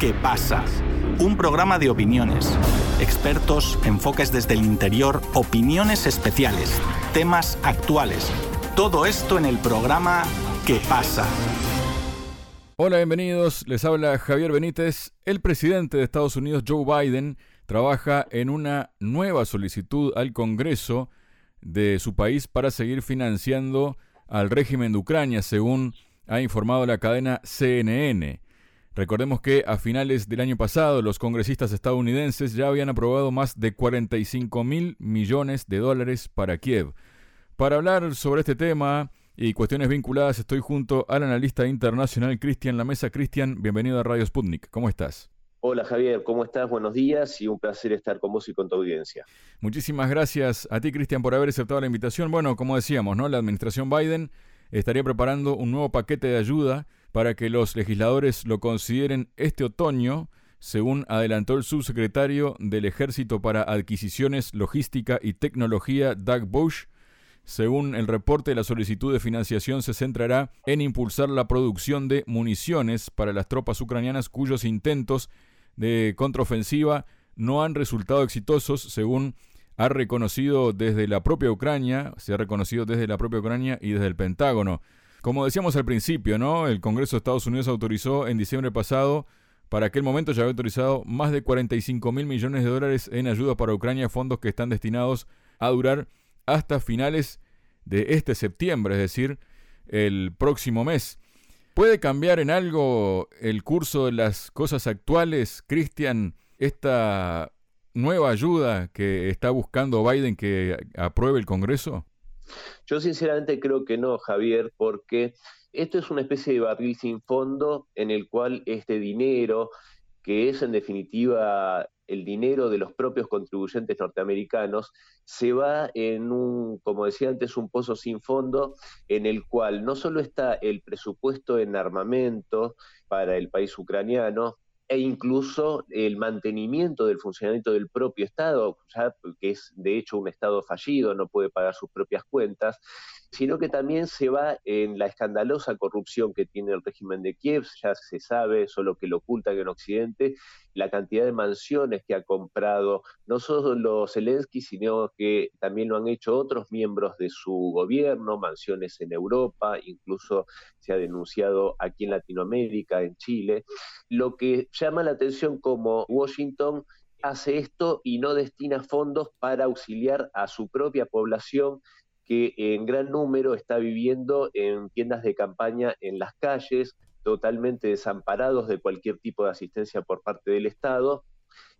¿Qué pasa? Un programa de opiniones, expertos, enfoques desde el interior, opiniones especiales, temas actuales. Todo esto en el programa ¿Qué pasa? Hola, bienvenidos. Les habla Javier Benítez. El presidente de Estados Unidos, Joe Biden, trabaja en una nueva solicitud al Congreso de su país para seguir financiando al régimen de Ucrania, según ha informado la cadena CNN. Recordemos que a finales del año pasado los congresistas estadounidenses ya habían aprobado más de 45 mil millones de dólares para Kiev. Para hablar sobre este tema y cuestiones vinculadas estoy junto al analista internacional Cristian Lamesa. Cristian, bienvenido a Radio Sputnik. ¿Cómo estás? Hola Javier, ¿cómo estás? Buenos días y un placer estar con vos y con tu audiencia. Muchísimas gracias a ti, Cristian, por haber aceptado la invitación. Bueno, como decíamos, ¿no? La administración Biden estaría preparando un nuevo paquete de ayuda para que los legisladores lo consideren este otoño, según adelantó el subsecretario del Ejército para Adquisiciones, Logística y Tecnología, Doug Bush. Según el reporte, la solicitud de financiación se centrará en impulsar la producción de municiones para las tropas ucranianas cuyos intentos de contraofensiva no han resultado exitosos, según ha reconocido desde la propia Ucrania, se ha reconocido desde la propia Ucrania y desde el Pentágono. Como decíamos al principio, ¿no? El Congreso de Estados Unidos autorizó en diciembre pasado, para aquel momento ya había autorizado más de 45 mil millones de dólares en ayuda para Ucrania, fondos que están destinados a durar hasta finales de este septiembre, es decir, el próximo mes. ¿Puede cambiar en algo el curso de las cosas actuales, Cristian, esta nueva ayuda que está buscando Biden que apruebe el Congreso? Yo sinceramente creo que no, Javier, porque esto es una especie de barril sin fondo en el cual este dinero, que es en definitiva el dinero de los propios contribuyentes norteamericanos, se va en un, como decía antes, un pozo sin fondo en el cual no solo está el presupuesto en armamento para el país ucraniano, e incluso el mantenimiento del funcionamiento del propio Estado, que es de hecho un Estado fallido, no puede pagar sus propias cuentas, sino que también se va en la escandalosa corrupción que tiene el régimen de Kiev, ya se sabe, solo que lo ocultan en Occidente, la cantidad de mansiones que ha comprado no solo Zelensky, sino que también lo han hecho otros miembros de su gobierno, mansiones en Europa, incluso se ha denunciado aquí en Latinoamérica, en Chile. Lo que llama la atención como Washington hace esto y no destina fondos para auxiliar a su propia población que en gran número está viviendo en tiendas de campaña en las calles, totalmente desamparados de cualquier tipo de asistencia por parte del Estado.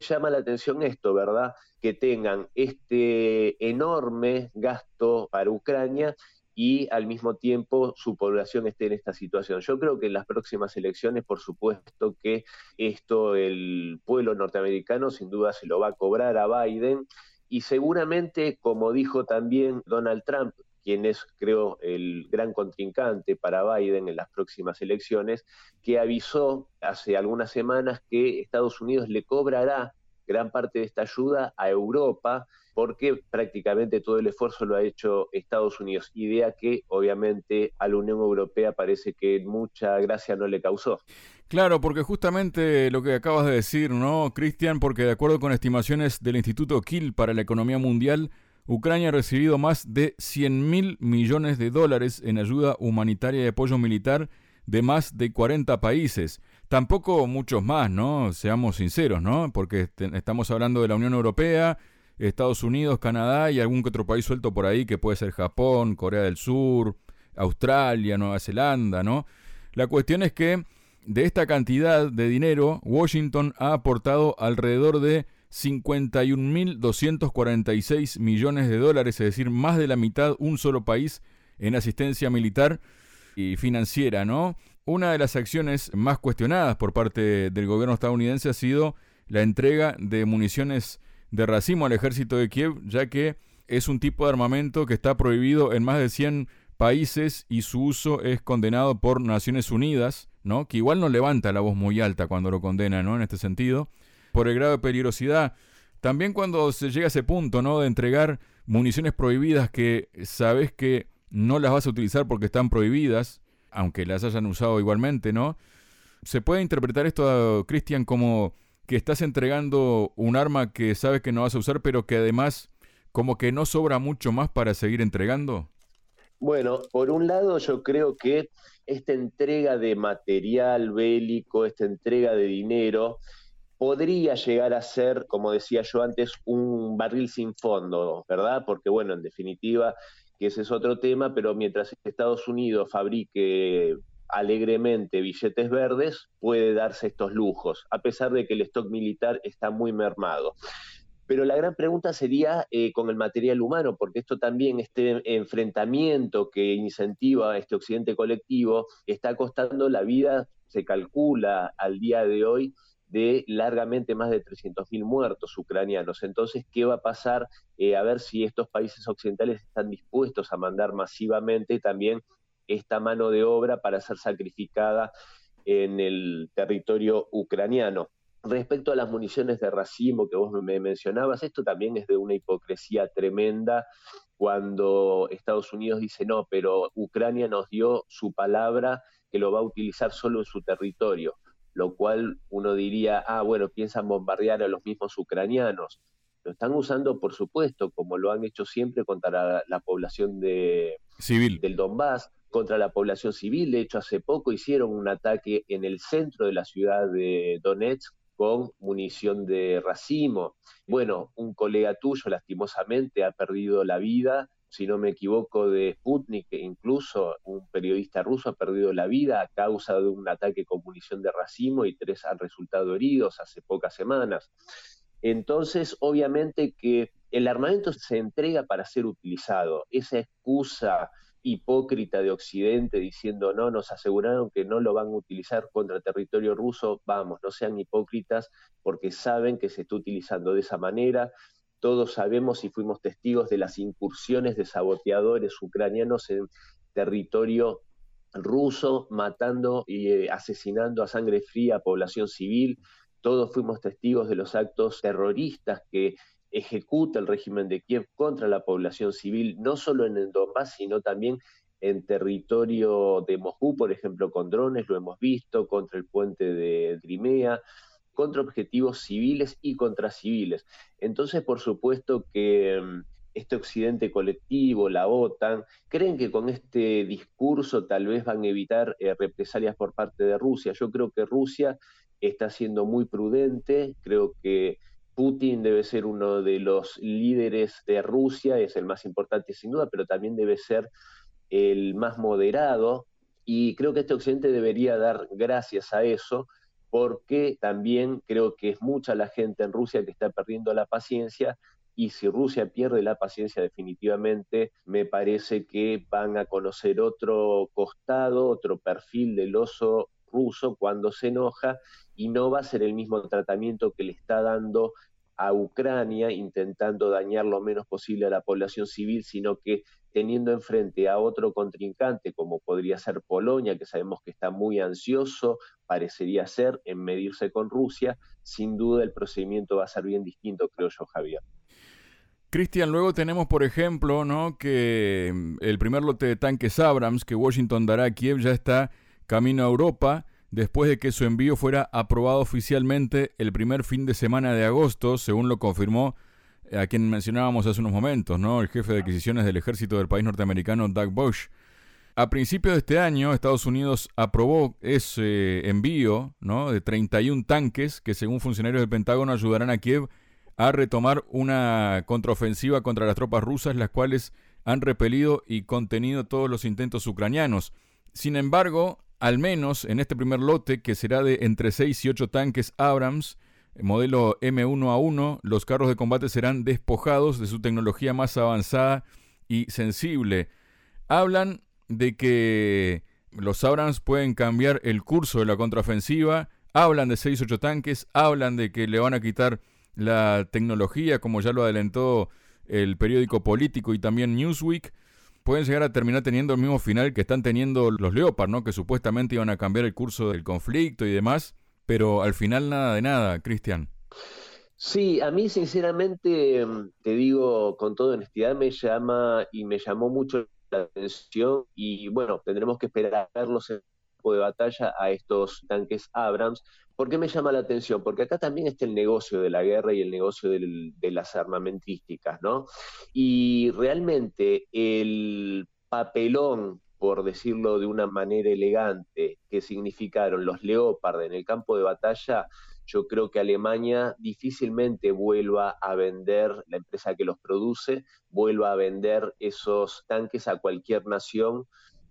Llama la atención esto, ¿verdad? Que tengan este enorme gasto para Ucrania y al mismo tiempo su población esté en esta situación. Yo creo que en las próximas elecciones, por supuesto que esto el pueblo norteamericano sin duda se lo va a cobrar a Biden y seguramente, como dijo también Donald Trump, quien es, creo, el gran contrincante para Biden en las próximas elecciones, que avisó hace algunas semanas que Estados Unidos le cobrará gran parte de esta ayuda a Europa, porque prácticamente todo el esfuerzo lo ha hecho Estados Unidos, idea que obviamente a la Unión Europea parece que mucha gracia no le causó. Claro, porque justamente lo que acabas de decir, ¿no, Cristian? Porque de acuerdo con estimaciones del Instituto Kiel para la Economía Mundial, Ucrania ha recibido más de 100 mil millones de dólares en ayuda humanitaria y apoyo militar de más de 40 países. Tampoco muchos más, ¿no? Seamos sinceros, ¿no? Porque estamos hablando de la Unión Europea, Estados Unidos, Canadá y algún que otro país suelto por ahí que puede ser Japón, Corea del Sur, Australia, Nueva Zelanda, ¿no? La cuestión es que de esta cantidad de dinero, Washington ha aportado alrededor de 51.246 millones de dólares, es decir, más de la mitad un solo país en asistencia militar y financiera, ¿no? Una de las acciones más cuestionadas por parte del gobierno estadounidense ha sido la entrega de municiones de racimo al ejército de Kiev, ya que es un tipo de armamento que está prohibido en más de 100 países y su uso es condenado por Naciones Unidas, ¿no? Que igual no levanta la voz muy alta cuando lo condena, ¿no? En este sentido, por el grado de peligrosidad. También cuando se llega a ese punto, ¿no? De entregar municiones prohibidas que sabes que no las vas a utilizar porque están prohibidas, aunque las hayan usado igualmente, ¿no? ¿Se puede interpretar esto, Cristian, como que estás entregando un arma que sabes que no vas a usar, pero que además como que no sobra mucho más para seguir entregando? Bueno, por un lado yo creo que esta entrega de material bélico, esta entrega de dinero, podría llegar a ser, como decía yo antes, un barril sin fondo, ¿verdad? Porque bueno, en definitiva, que ese es otro tema, pero mientras Estados Unidos fabrique alegremente billetes verdes, puede darse estos lujos, a pesar de que el stock militar está muy mermado. Pero la gran pregunta sería eh, con el material humano, porque esto también, este enfrentamiento que incentiva este occidente colectivo, está costando la vida, se calcula al día de hoy, de largamente más de 300.000 muertos ucranianos. Entonces, ¿qué va a pasar? Eh, a ver si estos países occidentales están dispuestos a mandar masivamente también esta mano de obra para ser sacrificada en el territorio ucraniano. Respecto a las municiones de racimo que vos me mencionabas, esto también es de una hipocresía tremenda cuando Estados Unidos dice no, pero Ucrania nos dio su palabra que lo va a utilizar solo en su territorio, lo cual uno diría, ah, bueno, piensan bombardear a los mismos ucranianos. Lo están usando, por supuesto, como lo han hecho siempre contra la, población de, civil. del Donbass, contra la población civil. De hecho, hace poco hicieron un ataque en el centro de la ciudad de Donetsk con munición de racimo. Bueno, un colega tuyo lastimosamente ha perdido la vida, si no me equivoco, de Sputnik, incluso un periodista ruso ha perdido la vida a causa de un ataque con munición de racimo y tres han resultado heridos hace pocas semanas. Entonces, obviamente que el armamento se entrega para ser utilizado. Esa excusa hipócrita de Occidente diciendo no, nos aseguraron que no lo van a utilizar contra territorio ruso, vamos, no sean hipócritas porque saben que se está utilizando de esa manera. Todos sabemos y fuimos testigos de las incursiones de saboteadores ucranianos en territorio ruso, matando y eh, asesinando a sangre fría a población civil. Todos fuimos testigos de los actos terroristas que ejecuta el régimen de Kiev contra la población civil, no solo en el Donbass, sino también en territorio de Moscú, por ejemplo, con drones, lo hemos visto, contra el puente de Crimea, contra objetivos civiles y contra civiles. Entonces, por supuesto que mm, este occidente colectivo, la OTAN, creen que con este discurso tal vez van a evitar eh, represalias por parte de Rusia. Yo creo que Rusia está siendo muy prudente, creo que Putin debe ser uno de los líderes de Rusia, es el más importante sin duda, pero también debe ser el más moderado y creo que este occidente debería dar gracias a eso porque también creo que es mucha la gente en Rusia que está perdiendo la paciencia y si Rusia pierde la paciencia definitivamente, me parece que van a conocer otro costado, otro perfil del oso ruso cuando se enoja y no va a ser el mismo tratamiento que le está dando a Ucrania intentando dañar lo menos posible a la población civil, sino que teniendo enfrente a otro contrincante como podría ser Polonia, que sabemos que está muy ansioso, parecería ser, en medirse con Rusia, sin duda el procedimiento va a ser bien distinto, creo yo, Javier. Cristian, luego tenemos, por ejemplo, ¿no? que mm, el primer lote de tanques Abrams que Washington dará a Kiev ya está camino a Europa después de que su envío fuera aprobado oficialmente el primer fin de semana de agosto, según lo confirmó a quien mencionábamos hace unos momentos, ¿no? El jefe de adquisiciones del ejército del país norteamericano, Doug Bush. A principios de este año, Estados Unidos aprobó ese envío ¿no? de 31 tanques que, según funcionarios del Pentágono, ayudarán a Kiev a retomar una contraofensiva contra las tropas rusas, las cuales han repelido y contenido todos los intentos ucranianos. Sin embargo, al menos en este primer lote, que será de entre 6 y 8 tanques Abrams, modelo M1A1, los carros de combate serán despojados de su tecnología más avanzada y sensible. Hablan de que los Abrams pueden cambiar el curso de la contraofensiva, hablan de 6-8 tanques, hablan de que le van a quitar la tecnología, como ya lo adelantó el periódico político y también Newsweek pueden llegar a terminar teniendo el mismo final que están teniendo los Leopard, ¿no? Que supuestamente iban a cambiar el curso del conflicto y demás, pero al final nada de nada, Cristian. Sí, a mí sinceramente, mm, te digo con toda honestidad, me llama y me llamó mucho la atención y bueno, tendremos que esperar campo de batalla a estos tanques Abrams. ¿Por qué me llama la atención? Porque acá también está el negocio de la guerra y el negocio de las armamentísticas, ¿no? Y realmente el papelón por decirlo de una manera elegante, que significaron los Leopard en el campo de batalla, yo creo que Alemania difícilmente vuelva a vender, la empresa que los produce, vuelva a vender esos tanques a cualquier nación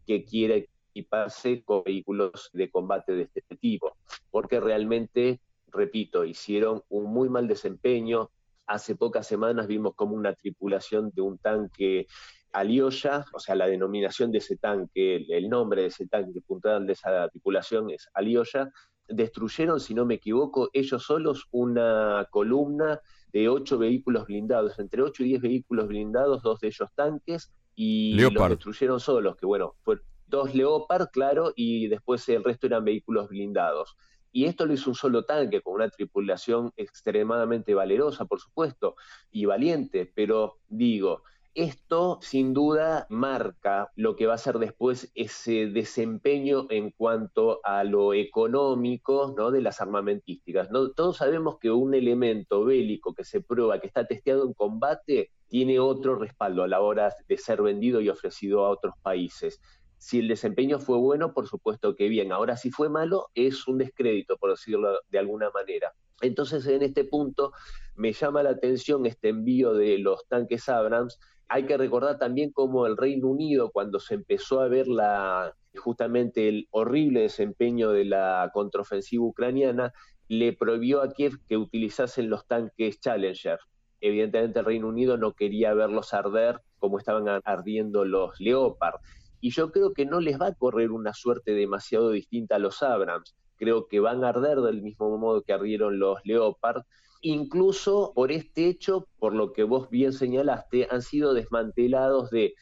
que quiera equiparse con vehículos de combate de este tipo, porque realmente, repito, hicieron un muy mal desempeño. Hace pocas semanas vimos como una tripulación de un tanque Alioya, o sea, la denominación de ese tanque, el nombre de ese tanque puntual de esa tripulación es Alioya, destruyeron, si no me equivoco, ellos solos una columna de ocho vehículos blindados, entre ocho y diez vehículos blindados, dos de ellos tanques, y los destruyeron solos, que bueno, fue dos Leopard, claro, y después el resto eran vehículos blindados. Y esto lo hizo un solo tanque, con una tripulación extremadamente valerosa, por supuesto, y valiente, pero digo, esto sin duda marca lo que va a ser después ese desempeño en cuanto a lo económico ¿no? de las armamentísticas. Todos sabemos que un elemento bélico que se prueba, que está testeado en combate, tiene otro respaldo a la hora de ser vendido y ofrecido a otros países. Si el desempeño fue bueno, por supuesto que bien. Ahora, si fue malo, es un descrédito, por decirlo de alguna manera. Entonces, en este punto, me llama la atención este envío de los tanques Abrams, hay que recordar también cómo el Reino Unido, cuando se empezó a ver la, justamente el horrible desempeño de la contraofensiva ucraniana, le prohibió a Kiev que utilizasen los tanques Challenger. Evidentemente el Reino Unido no quería verlos arder como estaban ardiendo los Leopard. Y yo creo que no les va a correr una suerte demasiado distinta a los Abrams. Creo que van a arder del mismo modo que ardieron los Leopard incluso por este hecho, por lo que vos bien señalaste, han sido desmantelados de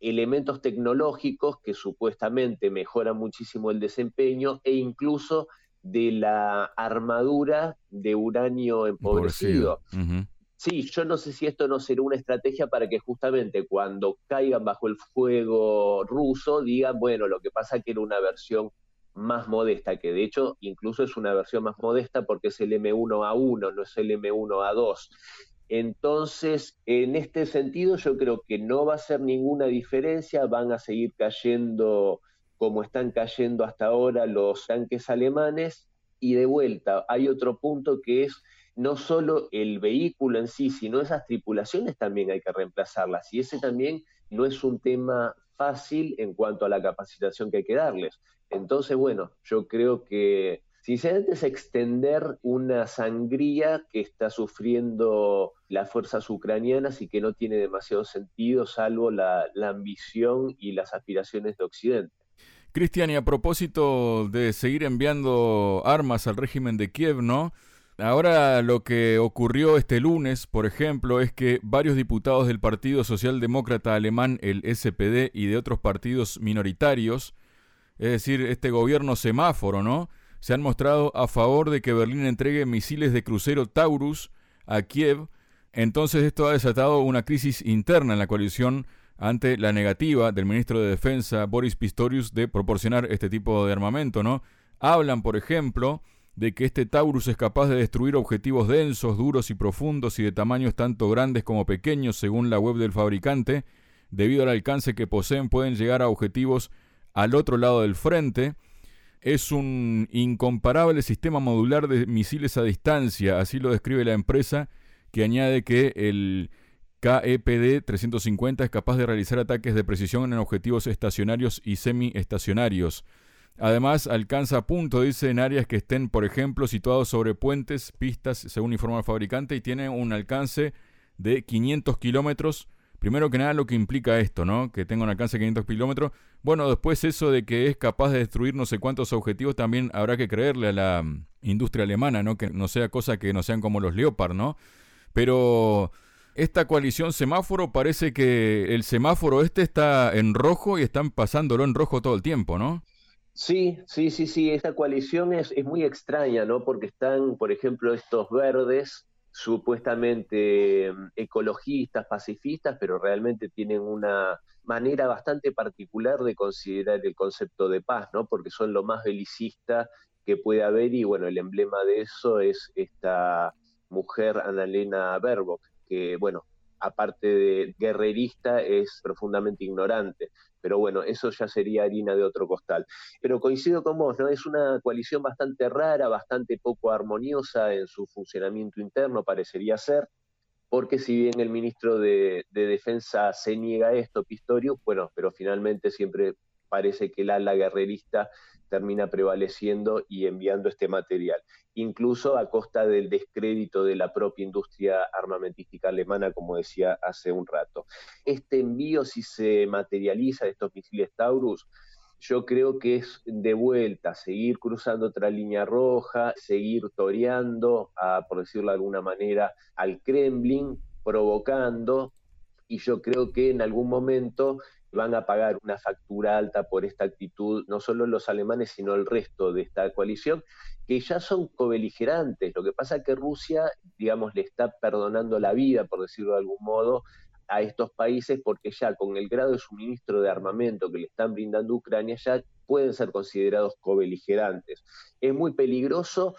elementos tecnológicos que supuestamente mejoran muchísimo el desempeño e incluso de la armadura de uranio empobrecido. Sí, yo no sé si esto no será una estrategia para que justamente cuando caigan bajo el fuego ruso digan, bueno, lo que pasa que era una versión más modesta, que de hecho incluso es una versión más modesta porque es el M1A1, no es el M1A2. Entonces, en este sentido, yo creo que no va a ser ninguna diferencia, van a seguir cayendo como están cayendo hasta ahora los tanques alemanes. Y de vuelta, hay otro punto que es no solo el vehículo en sí, sino esas tripulaciones también hay que reemplazarlas. Y ese también no es un tema fácil en cuanto a la capacitación que hay que darles. Entonces, bueno, yo creo que sinceramente es extender una sangría que está sufriendo las fuerzas ucranianas y que no tiene demasiado sentido salvo la, la ambición y las aspiraciones de Occidente. Cristian, y a propósito de seguir enviando armas al régimen de Kiev, ¿no? Ahora lo que ocurrió este lunes, por ejemplo, es que varios diputados del Partido Socialdemócrata Alemán, el SPD, y de otros partidos minoritarios, es decir, este gobierno semáforo, ¿no? Se han mostrado a favor de que Berlín entregue misiles de crucero Taurus a Kiev. Entonces esto ha desatado una crisis interna en la coalición ante la negativa del ministro de Defensa Boris Pistorius de proporcionar este tipo de armamento, ¿no? Hablan, por ejemplo, de que este Taurus es capaz de destruir objetivos densos, duros y profundos y de tamaños tanto grandes como pequeños, según la web del fabricante, debido al alcance que poseen pueden llegar a objetivos al otro lado del frente. Es un incomparable sistema modular de misiles a distancia, así lo describe la empresa, que añade que el KEPD 350 es capaz de realizar ataques de precisión en objetivos estacionarios y semi-estacionarios. Además, alcanza punto, dice, en áreas que estén, por ejemplo, situados sobre puentes, pistas, según informa el fabricante, y tiene un alcance de 500 kilómetros. Primero que nada, lo que implica esto, ¿no? Que tenga un alcance de 500 kilómetros. Bueno, después eso de que es capaz de destruir no sé cuántos objetivos, también habrá que creerle a la mm, industria alemana, ¿no? Que no sea cosa que no sean como los Leopard, ¿no? Pero esta coalición semáforo parece que el semáforo este está en rojo y están pasándolo en rojo todo el tiempo, ¿no? Sí, sí, sí, sí, esta coalición es, es muy extraña, ¿no? Porque están, por ejemplo, estos verdes supuestamente mm, ecologistas, pacifistas, pero realmente tienen una manera bastante particular de considerar el concepto de paz, ¿no? Porque son lo más belicista que puede haber y bueno, el emblema de eso es esta mujer Annalena Baerbock, que bueno, aparte de guerrerista, es profundamente ignorante. Pero bueno, eso ya sería harina de otro costal. Pero coincido con vos, ¿no? Es una coalición bastante rara, bastante poco armoniosa en su funcionamiento interno, parecería ser, porque si bien el ministro de, de Defensa se niega a esto, Pistorio, bueno, pero finalmente siempre parece que el ala guerrerista termina prevaleciendo y enviando este material, incluso a costa del descrédito de la propia industria armamentística alemana, como decía hace un rato. Este envío, si se materializa de estos misiles Taurus, yo creo que es de vuelta, seguir cruzando otra línea roja, seguir toreando, a, por decirlo de alguna manera, al Kremlin, provocando, y yo creo que en algún momento van a pagar una factura alta por esta actitud, no solo los alemanes, sino el resto de esta coalición, que ya son cobeligerantes. Lo que pasa es que Rusia, digamos, le está perdonando la vida, por decirlo de algún modo, a estos países porque ya con el grado de suministro de armamento que le están brindando Ucrania ya pueden ser considerados cobeligerantes. Es muy peligroso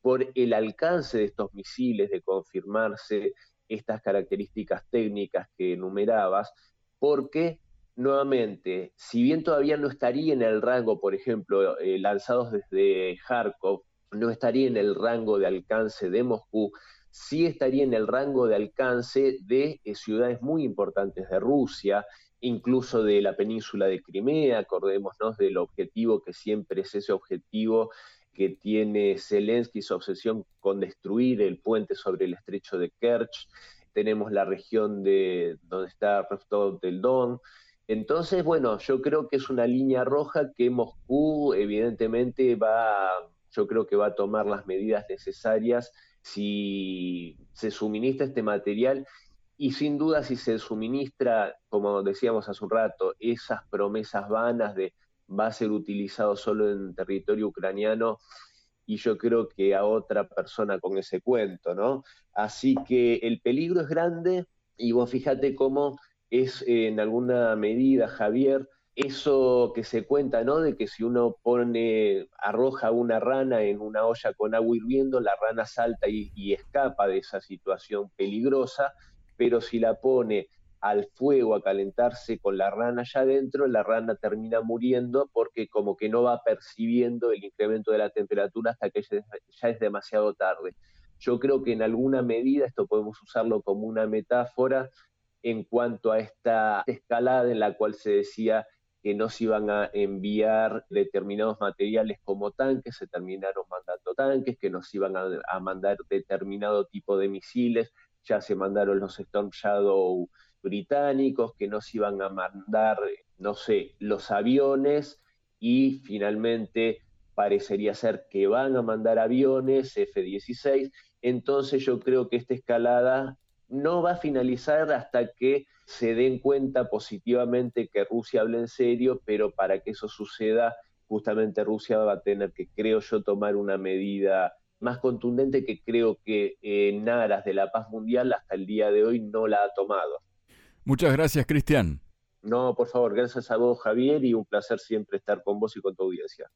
por el alcance de estos misiles, de confirmarse estas características técnicas que enumerabas, porque nuevamente, si bien todavía no estaría en el rango, por ejemplo, eh, lanzados desde Kharkov, no estaría en el rango de alcance de Moscú, sí estaría en el rango de alcance de eh, ciudades muy importantes de Rusia, incluso de la península de Crimea, acordémonos del objetivo que siempre es ese objetivo que tiene Zelensky, su obsesión con destruir el puente sobre el estrecho de Kerch, tenemos la región de donde está Rostov del Don, entonces, bueno, yo creo que es una línea roja que Moscú evidentemente va, yo creo que va a tomar las medidas necesarias si se suministra este material y sin duda si se suministra, como decíamos hace un rato, esas promesas vanas de va a ser utilizado solo en territorio ucraniano y yo creo que a otra persona con ese cuento, ¿no? Así que el peligro es grande y vos fíjate cómo es en alguna medida, Javier, eso que se cuenta, ¿no? De que si uno pone, arroja una rana en una olla con agua hirviendo, la rana salta y, escapa de esa situación peligrosa, pero si la pone al fuego a calentarse con la rana allá adentro, la rana termina muriendo porque como que no va percibiendo el incremento de la temperatura hasta que ya es demasiado tarde. Yo creo que en alguna medida esto podemos usarlo como una metáfora en cuanto a esta escalada en la cual se decía que no se iban a enviar determinados materiales como tanques, se terminaron mandando tanques, que nos iban a, mandar determinado tipo de misiles, ya se mandaron los Storm Shadow británicos, que nos iban a mandar, no sé, los aviones y finalmente parecería ser que van a mandar aviones F-16. Entonces yo creo que esta escalada no va a finalizar hasta que se den cuenta positivamente que Rusia habla en serio, pero para que eso suceda, justamente Rusia va a tener que, creo yo, tomar una medida más contundente que creo que en aras de la paz mundial hasta el día de hoy no la ha tomado. Muchas gracias, Cristian. No, por favor, gracias a vos, Javier, y un placer siempre estar con vos y con tu audiencia.